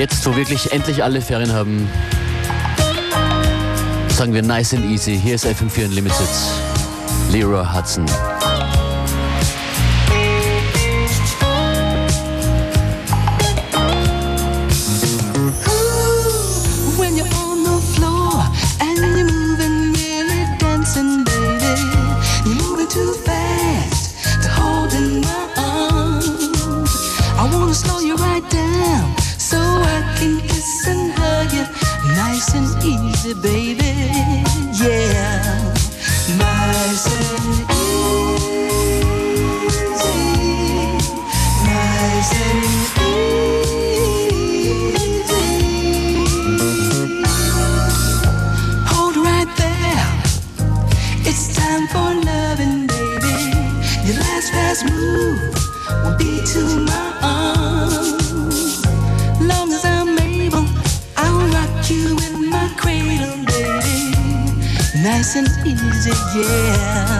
Jetzt, wo wirklich endlich alle Ferien haben, sagen wir nice and easy. Hier ist FM4 Unlimited. Leroy Hudson. yeah.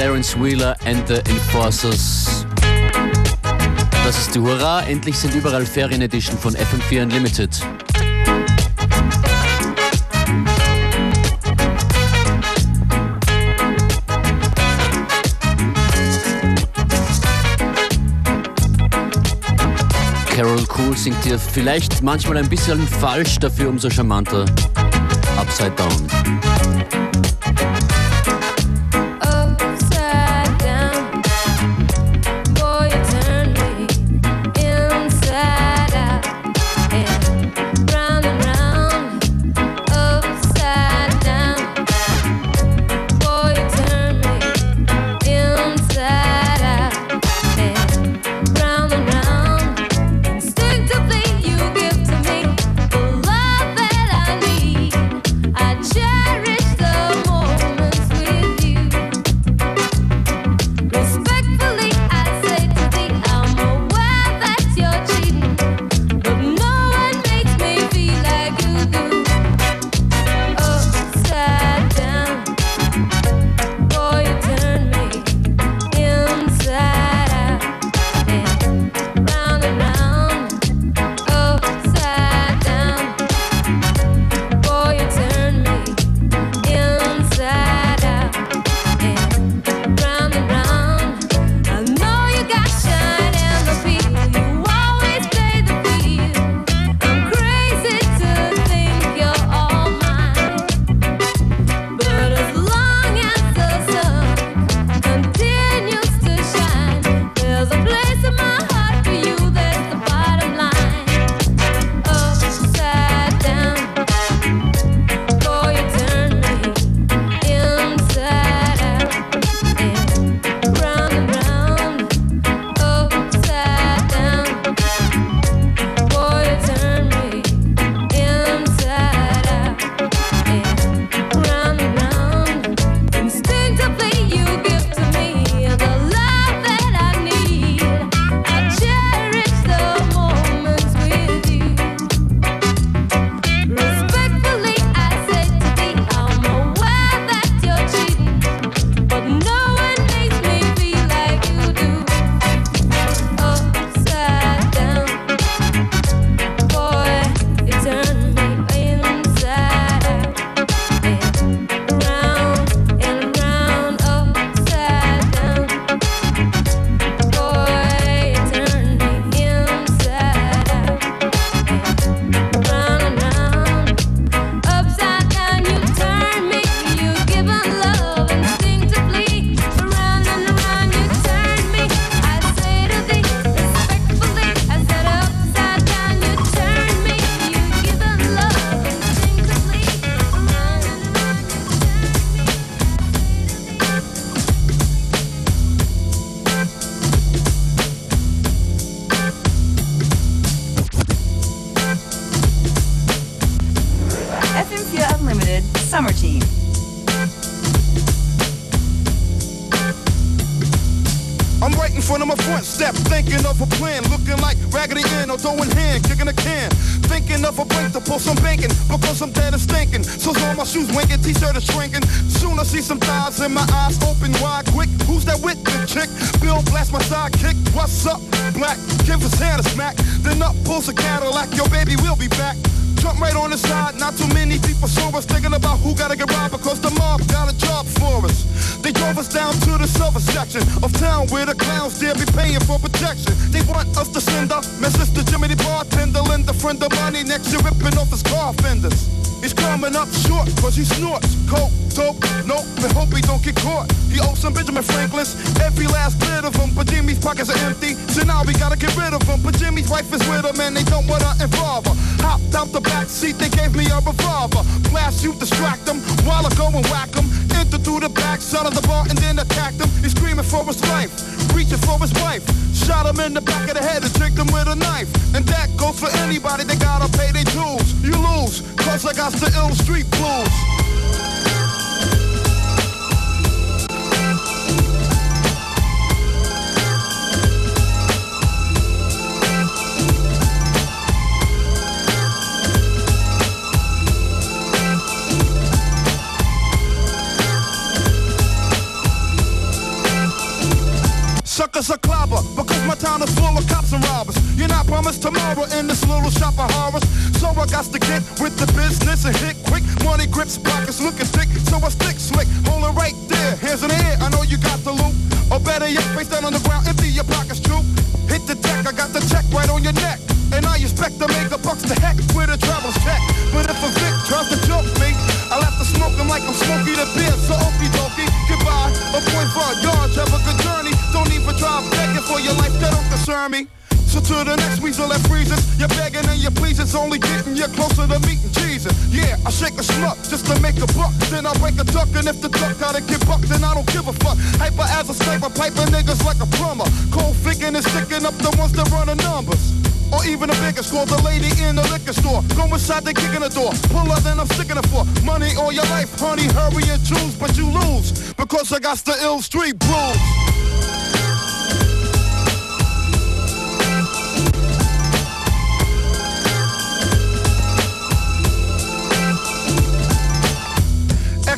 Clarence Wheeler and the Enforcers. Das ist die Hurra, endlich sind überall Ferien-Edition von FM4 Unlimited. Carol Cool singt dir vielleicht manchmal ein bisschen falsch, dafür umso charmanter. Upside Down. Attacked him. He's screaming for his life, reaching for his wife. Shot him in the back of the head and tricked him with a knife. And that goes for anybody that gotta pay their dues. You lose, cause I got the ill street blues. Suckers are clobber because my town is full of cops and robbers. You're not promised tomorrow in this little shop of horrors. So I got to get with the business and hit quick. Money grips, pockets looking thick, so I stick slick. Hold it right there, hands in the air. I know you got the loot. Or better yet, face down on the ground, empty your pockets true. Hit the deck, I got the check right on your neck. And I expect to make a bucks to heck with a travel's check. But if a Vic tries to joke me, I'll have to smoke him like I'm Smokey the Bear. So okie dokie, goodbye. A point for yards, have a good. Try begging for your life, that don't concern me. So to the next weasel that freezes, you're begging and you please, it's only getting you closer to meeting Jesus. Yeah, I shake a schmuck just to make a buck, then I break a duck, and if the duck gotta get bucked, then I don't give a fuck. Hyper as a sniper, piping niggas like a plumber. Cold thinking and sticking up the ones that run the numbers. Or even a bigger score, the lady in the liquor store. Go inside, they kicking the door. Pull up, then I'm sticking it for money all your life, honey. Hurry and choose, but you lose because I got the ill street blues.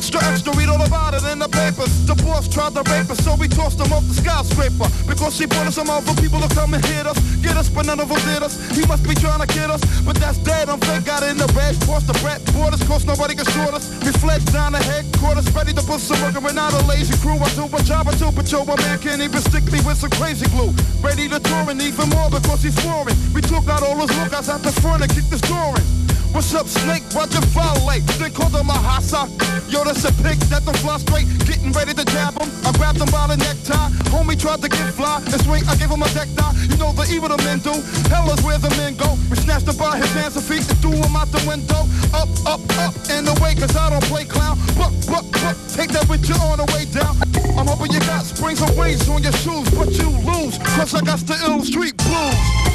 Extra, extra, read all about it in the papers. The boss tried to rape us, so we tossed him off the skyscraper. Because he wanted some other people to come and hit us. Get us, but none of them did us. He must be trying to get us, but that's dead. I'm fake, got in the red. Crossed the bread borders, cause nobody can short us. We fled down the headquarters, ready to put some work, and we're not a lazy crew. I do a job, I do patrol. My man can't even stick me with some crazy glue. Ready to tour and even more because he's foreign. We took out all those lookouts out the front and kicked the door in. What's up, Snake? Roger violate. Then called him a hassa. Yo, that's a pig that don't fly straight. Getting ready to jab him. I grabbed him by the necktie. Homie tried to get fly and swing. I gave him a deck die. You know the evil the men do. Hell is where the men go. We snatched him by his hands and feet and threw him out the window. Up, up, up and away, cause I don't play clown. Buck, buck, buck. Take that with you on the way down. I'm hoping you got springs and wings on your shoes, but you lose. Cause I got the ill street blues.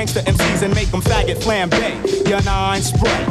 Gangster MCs and make them faggot flambe. Your nine spray.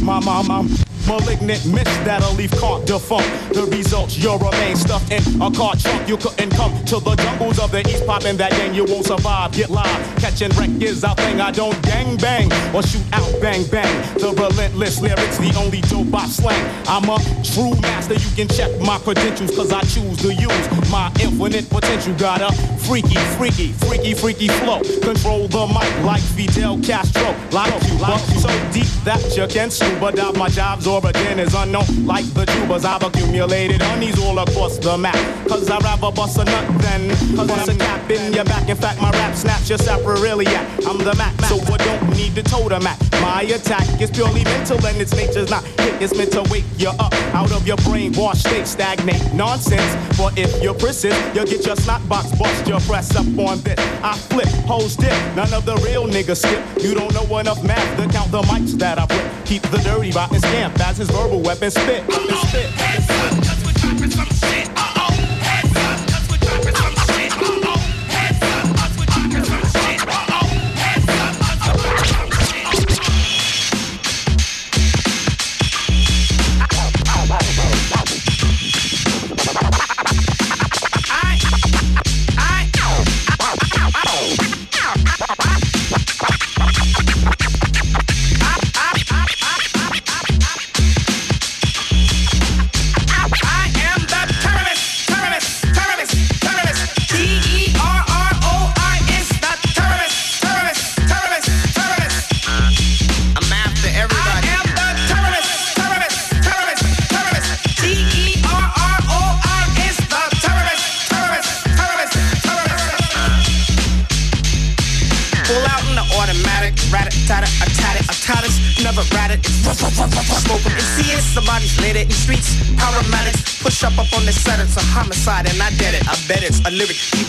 My mom. Malignant miss that'll leave caught defunct. The results, you'll remain stuffed in a car trunk. You couldn't come to the jungles of the east, popping that gang. You won't survive. Get live, catching wreck is our thing. I don't gang bang or shoot out bang bang. The relentless lyrics, the only dope I slang. I'm a true master. You can check my credentials, cause I choose to use my infinite potential. Got a freaky, freaky, freaky, freaky flow. Control the mic like Fidel Castro. Like you, like you so deep that you can scuba dive. My job's origin is unknown, like the tubers I've accumulated honeys all across the map. Cause I'd rather bust a nut than bust a cap in your back. In fact, my rap snaps your saprarilia. I'm the Mac, so I don't need to totem at. My attack is purely mental and its nature's not hit. It's meant to wake you up out of your brainwash state, stagnate nonsense. But if you're persist, you'll get your snot box bust. Your press up on this. I flip, hoes dip, none of the real niggas skip. You don't know enough math to count the mics that I flip. Keep the dirty rotten scamp as his verbal weapon spit. spit. homicide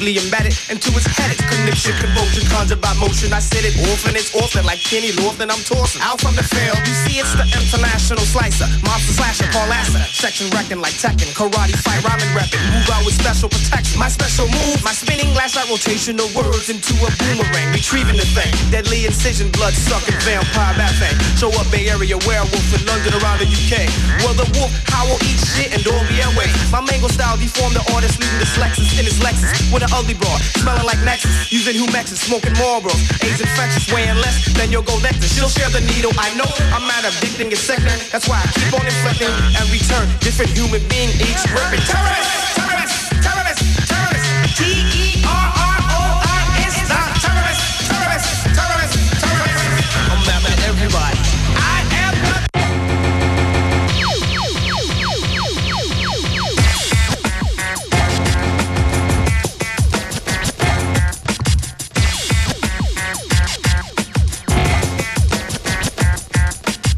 lyric deeply embedded into head. It's conniption, convulsion, conjured by motion. I said it often, it's often like Kenny Lofton. I'm tossing out from the field. You see, it's the international slicer, monster slasher, Paul Lasser. Section wrecking like Tekken, karate fight, rhyming repping. Move out with special protection. My special move, my spinning glass like rotation of words into a boomerang, retrieving the thing. Deadly incision, blood sucking vampire thing. Show up Bay Area werewolf in London around the UK. Well, the wolf howl, eat shit, and don't be Airway. My mango style deformed the artist leaving the Lexus in his Lexus with an ugly broad, smelling like Nexus, using Humexes, smoking Marlboros, AIDS infectious, weighing less than you'll go Lexus. She'll share the needle, I know. I'm mad addicting is second. That's why I keep on inflecting and return different human being each ripping. Terrorist, terrorist, terrorist, terrorist.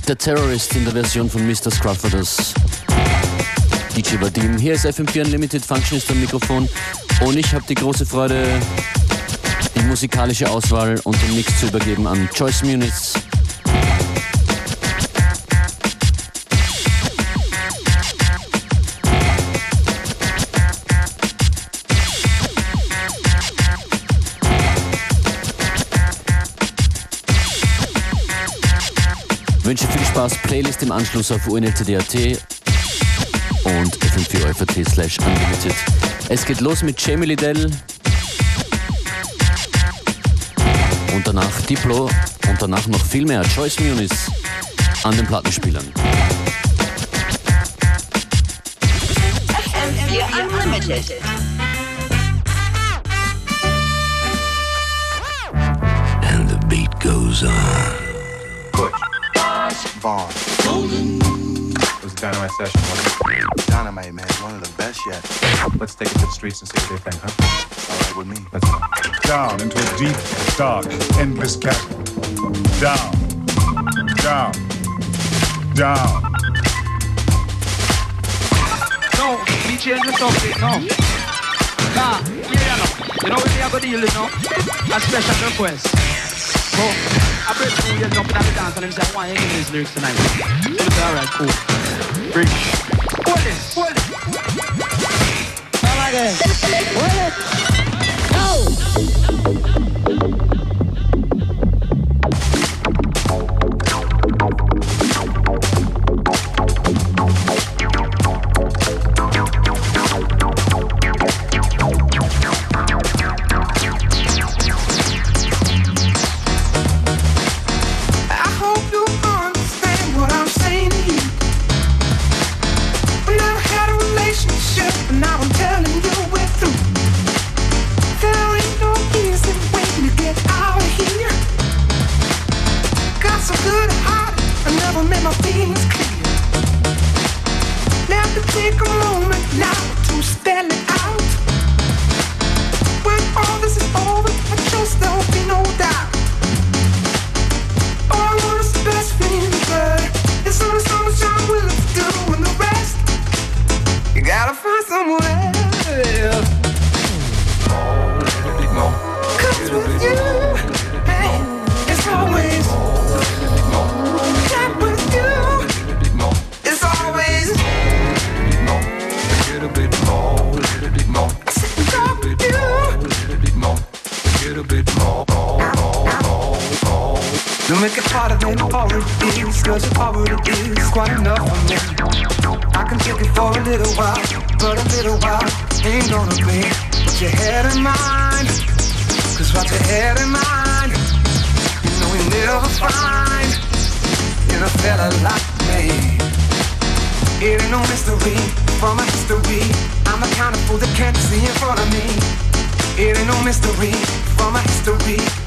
Der Terrorist in der Version von Mr. Scrufforders. DJ Vadim. Hier ist FM4 Unlimited Functionist am Mikrofon und ich habe die große Freude, die musikalische Auswahl und den Mix zu übergeben an Joyce Muniz. Wünsche viel Spaß. Playlist im Anschluss auf unltd.at und fm4 slash unlimited. Es geht los mit Jamie Liddell und danach Diplo und danach noch viel mehr Choice Muniz an den Plattenspielern. FM4 Unlimited. And the beat goes on. Vaughn. It was a dynamite session, wasn't it? Dynamite, man. One of the best yet. Let's take it to the streets and see what they think, huh? All right with me. Let's go. Down into a deep, dark, endless chasm. Down. Down. Down. No, we change the subject, no. Nah, yeah, you know. You know what we have to deal with, no? A special request. So, I break through, you know, up and dance and him say, I want you to these lyrics tonight. It's alright, cool. Bring it. Hold it, hold it. Come again. Hold it. Don't make it harder than it is, cause it already is quite enough for me. I can take it for a little while, but a little while ain't gonna be. Put your head in mind, cause what your head in mind, you know you never find in a fella like me. It ain't no mystery, from a history, I'm a kind of fool that can't see in front of me. It ain't no mystery, from a history.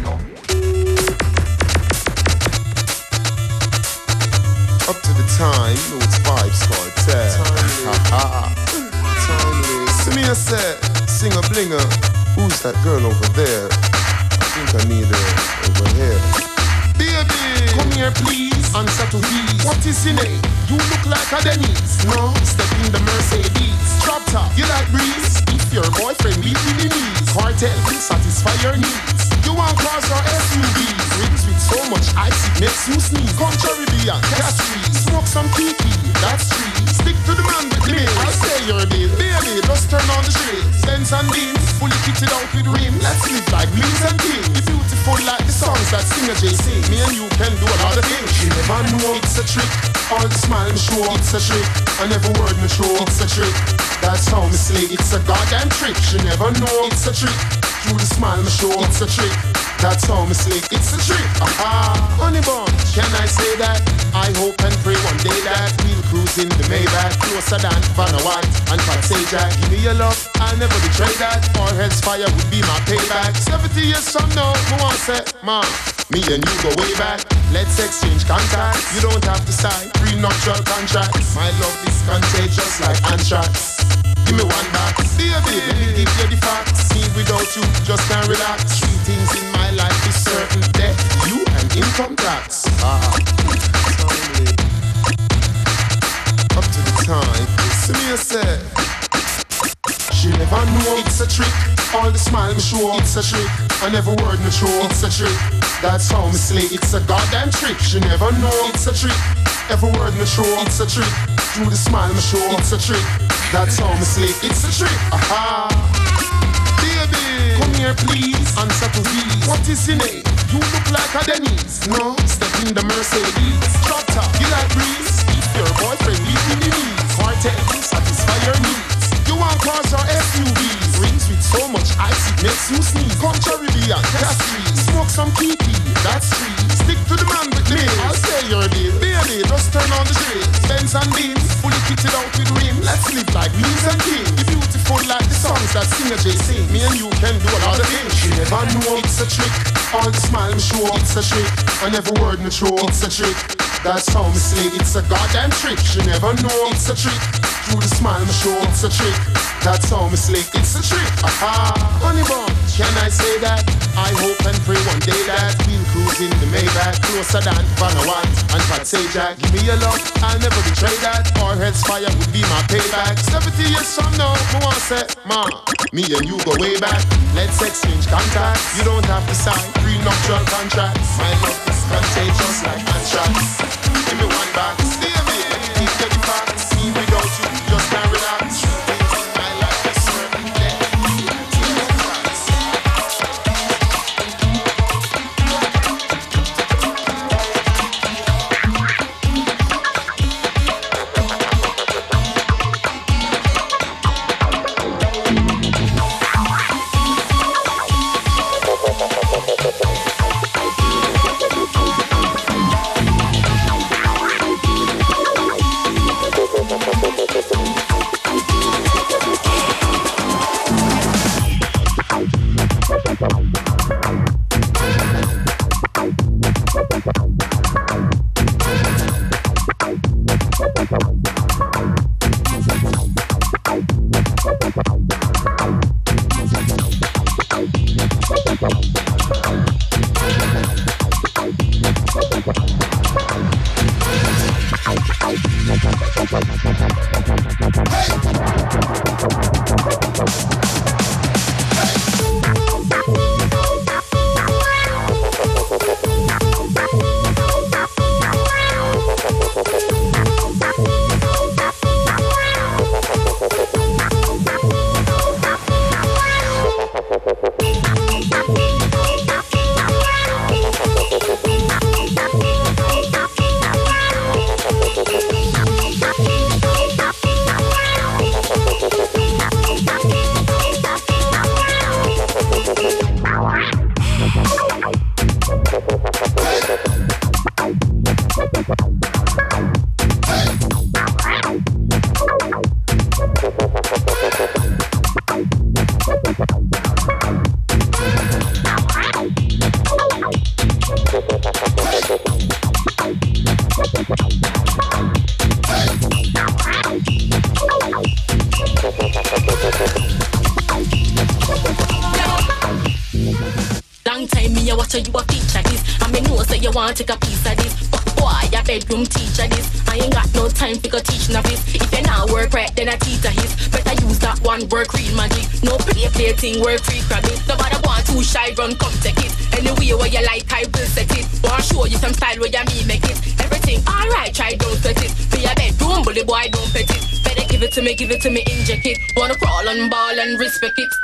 time, you know it's Kartel. Timeless. See me, I said, sing a blinger. Who's that girl over there? I think I need her over here. Baby, come here please, answer to these. What is your name? You look like a Denise. No, step in the Mercedes. Drop top, you like breeze? If your boyfriend beat in the knees. Kartel will satisfy your needs. You want cars or SUVs? Rings with so much ice it makes you sneeze. Come Caribbean, gas free. Smoke some kiki, that's free. Stick to the man with me. I'll say your day. Baby, just turn on the shades. Benz and beans, fully kitted out with rim. Let's live like means and kings. Be beautiful like the songs that singer Jay sing. Me and you can do a lot of things. She never know it's a trick. All the smile me show, it's a trick. And every word me show, it's a trick. That's how me slay, it's a goddamn trick. She never know it's a trick. Through the smile me show, it's a trick. That's how me slay, it's a trick. Aha, honey bun, can I say that? I hope and pray one day that we'll cruise in the Maybach closer than Vanna White and Pat Sajak. Give me your love, I'll never betray that. Or else fire would be my payback. 70 years from now, me want say, man, me and you go way back. Let's exchange contacts. You don't have to sign prenuptial contracts. My love is contagious like anthrax. Give me one back, baby. Let me give you the facts. Me without you, just can't relax. Three things in my life is certain: death, you, and income tax. Ah, time, me a say. She never know it's a trick. All the smile me show, it's a trick. And every word me show, it's a trick. That's how me slay, it's a goddamn trick. She never know it's a trick. Every word me show, it's a trick. Through the smile me show, it's a trick. That's how me slay. It's a trick. Aha. Baby, come here please. Answer to these. What is your name? You look like a Denise. No, step in the Mercedes. Drop top, you like breeze. If your boyfriend leave in knees. Kartel, satisfy your needs. You want cars or SUVs? Rings with so much ice it makes you sneeze. Come Caribbean, gas free. Smoke some kiki, that's free. Stick to the man with me. I'll say your deal. Baby, just turn on the shade. Benz and beans, fully kitted out with rim. Let's live like means and kings. Be beautiful like the songs that singer Jay sing. Me and you can do a lot of things. She never know it's a trick. All the smile me show, it's a trick. And every word me show, it's a trick. That's say it's a goddamn trick. You never know it's a trick. Through the smile me show, it's a trick. That's slay, it's a trick. Aha, honey bun, can I say that? I hope and pray one day that we'll cruise in the Maybach closer than Vanna White and Pat Sajak. Give me your love, I'll never betray that. Or else fire would be my payback. 70 years from now, me want say, ma, me and you go way back. Let's exchange contacts. You don't have to sign prenuptial contracts. My love is contagious like anthrax. Give me one back, stay a me give you the give it to me, inject it. Wanna crawl and ball and respect it.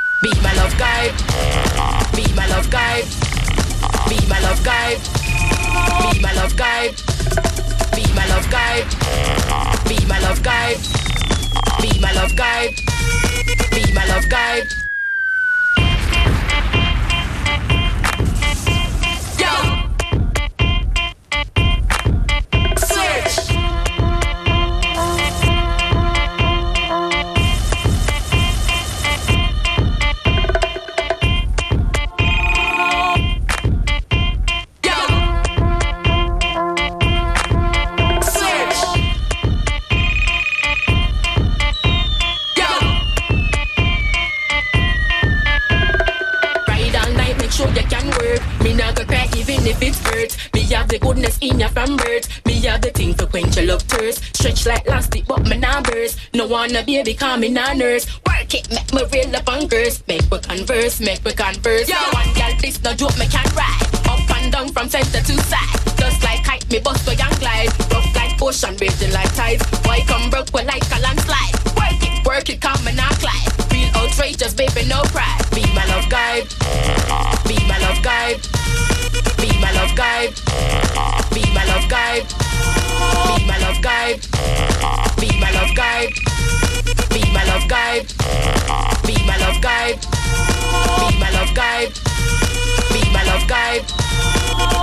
Baby, call me a nurse. Work it, make me real up on girls. Make we converse, make we converse. Yeah, one girl, this no joke, me can ride. Up and down from center to side. Just like kite, me bust a young glide. Rough like ocean, raging like tides. Boy come broke, we like a landslide. Work it, work it, come and I glide. Feel outrageous, baby, no pride. Be my love guide. Be my love guide. Be my love guide. Be my love guide. Be my love guide. Guide. Be my love guide. Be my love guide. Be my love guide.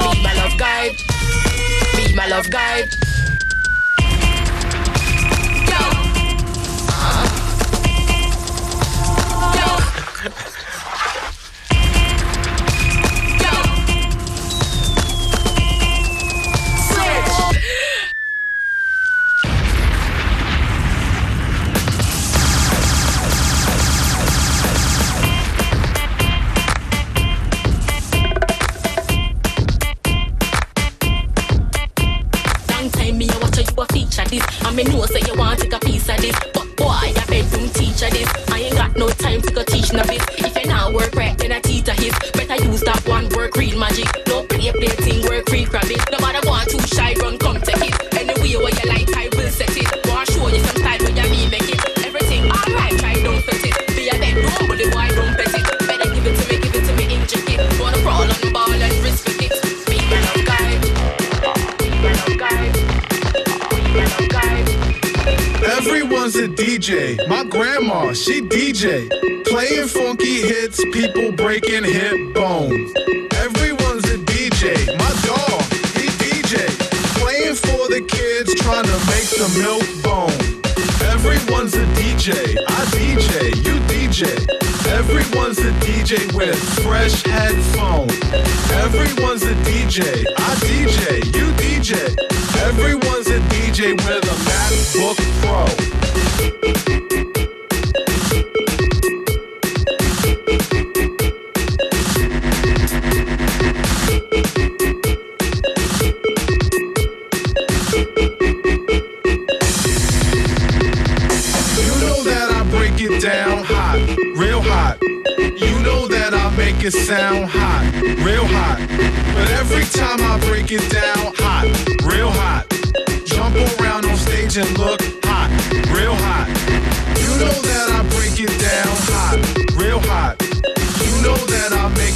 Be my love guide. Be my love guide.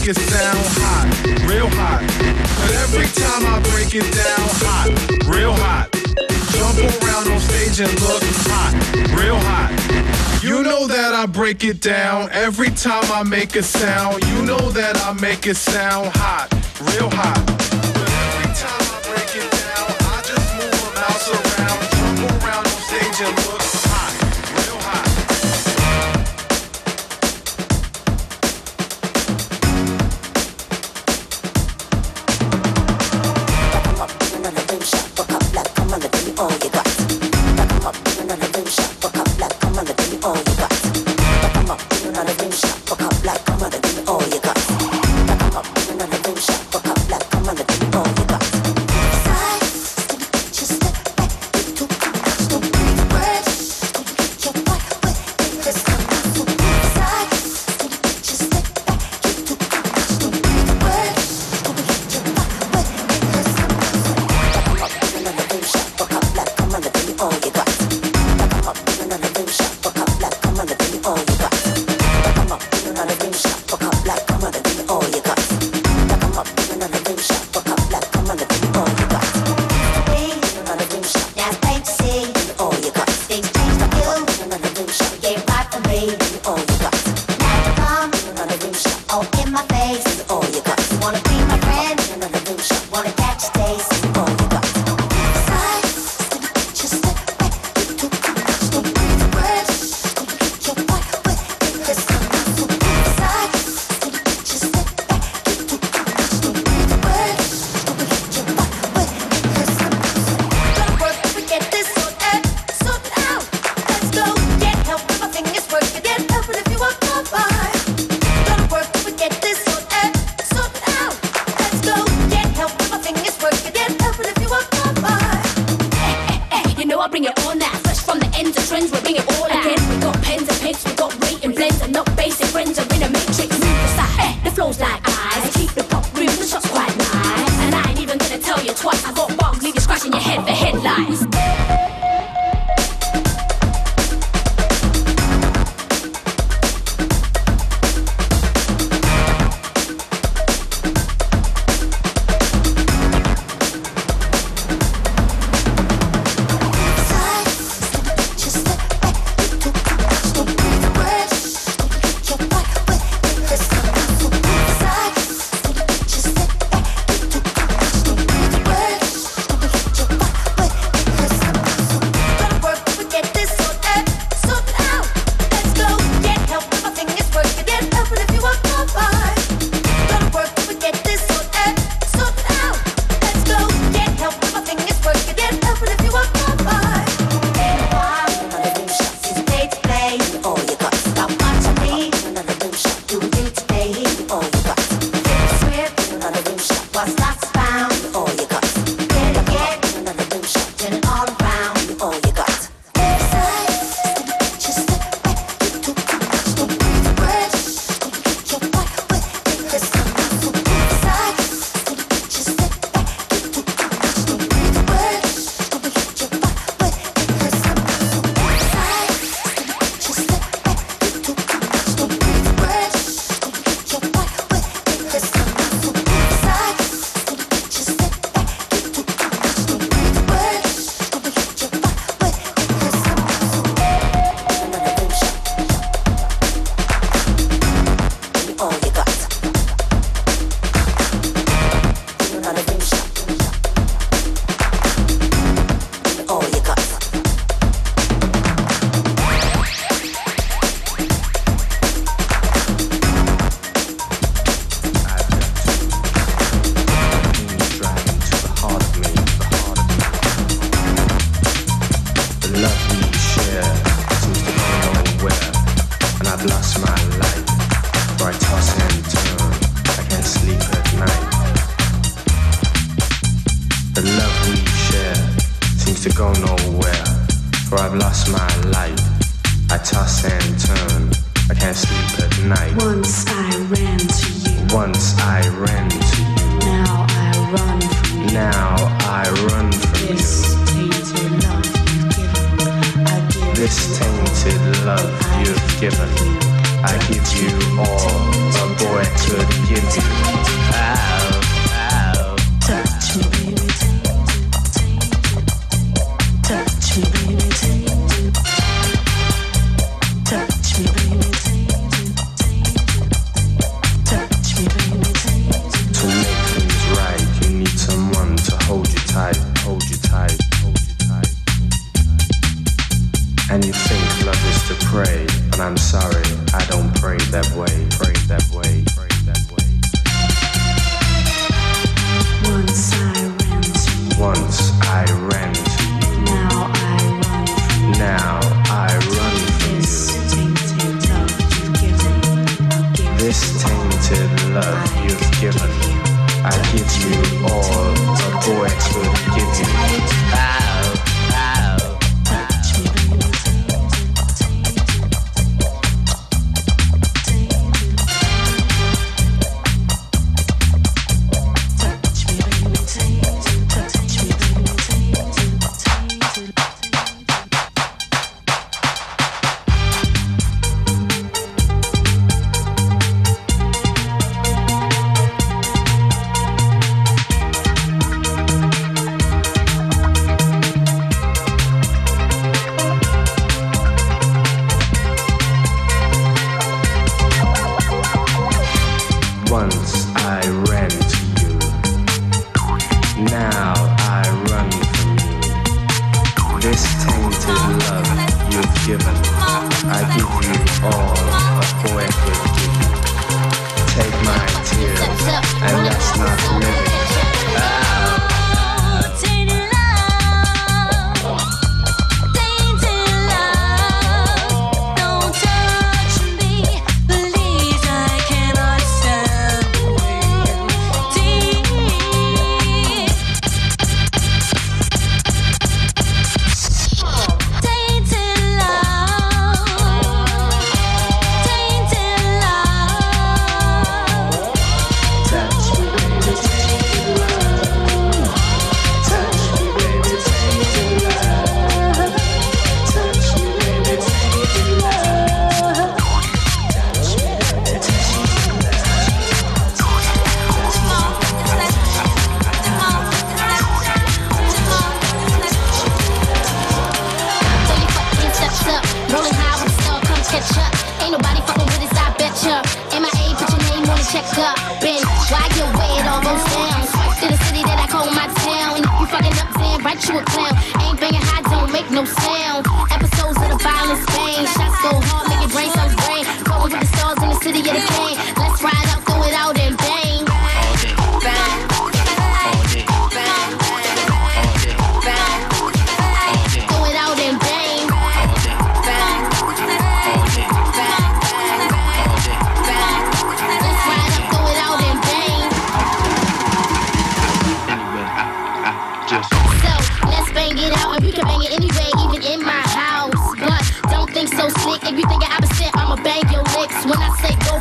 It sound hot, real hot. But every time I break it down hot, real hot. Jump around on stage and look hot, real hot. You know that I break it down every time I make a sound. You know that I make it sound hot, real hot. But every time I break it down, I just move a mouse around, jump around on stage and look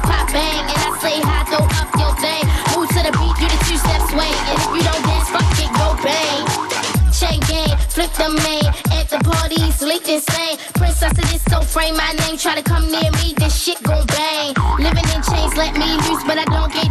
pop bang, and I say hi, throw up your thing. Move to the beat, do the two step sway, and if you don't dance, fuck it, go bang. Chain gang, flip the main, at the party, sleek insane. Princess of this, so frame my name, try to come near me, this shit gon' bang. Living in chains, let me loose, but I don't get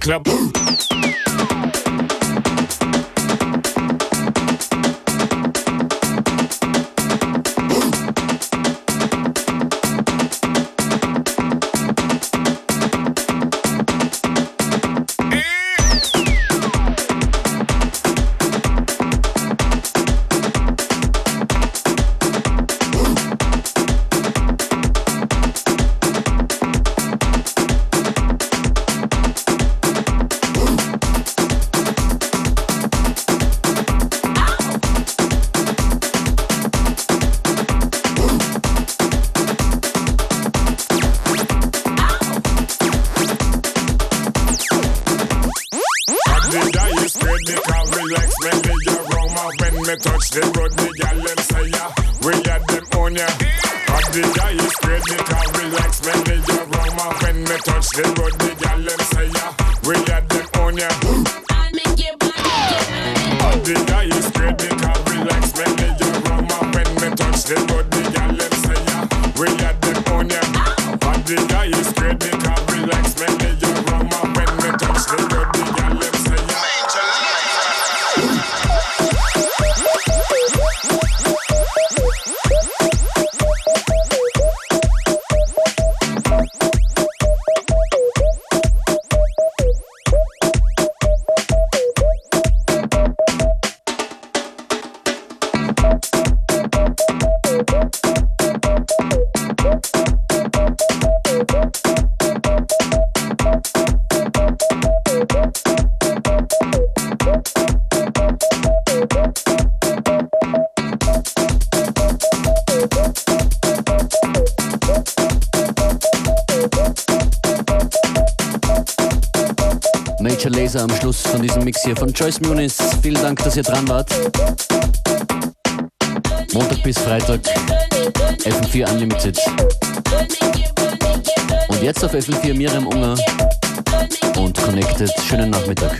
club. Hier von Joyce Muniz. Vielen Dank, dass ihr dran wart. Montag bis Freitag FM4 Unlimited. Und jetzt auf FM4 Miriam Unger und Connected. Schönen Nachmittag.